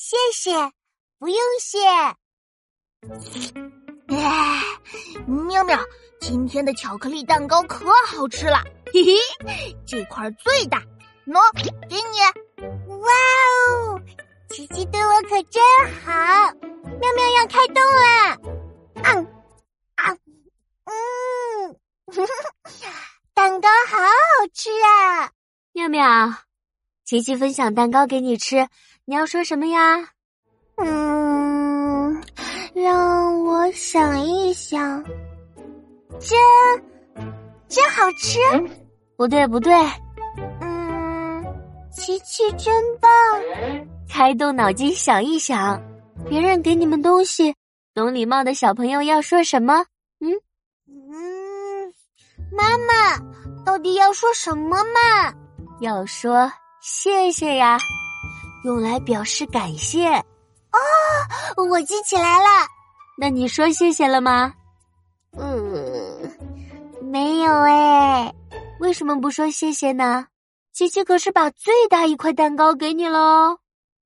谢谢，不用谢。哎，妙妙，今天的巧克力蛋糕可好吃了，嘿嘿，这块最大，喏，给你。哇哦，琪琪对我可真好。喵喵要开动了，嗯啊，嗯，蛋糕好好吃啊！喵喵，琪琪分享蛋糕给你吃，你要说什么呀？嗯。让我想一想，真真好吃。不对，不对。嗯，琪琪真棒。开动脑筋想一想，别人给你们东西，懂礼貌的小朋友要说什么？嗯嗯，妈妈到底要说什么嘛？要说谢谢呀，用来表示感谢。哦，我记起来了。那你说谢谢了吗？嗯，没有哎。为什么不说谢谢呢？琪琪可是把最大一块蛋糕给你了。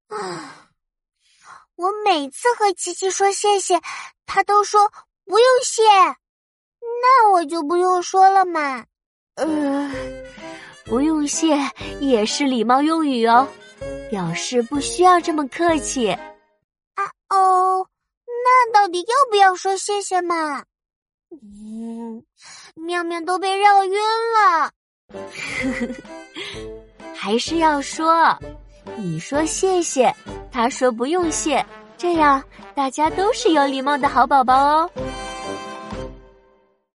啊，我每次和琪琪说谢谢，他都说不用谢。那我就不用说了嘛。嗯，不用谢也是礼貌用语哦，表示不需要这么客气。啊哦，那到底要不要说谢谢嘛？嗯，妙妙都被绕晕了。还是要说，你说谢谢，他说不用谢，这样大家都是有礼貌的好宝宝哦。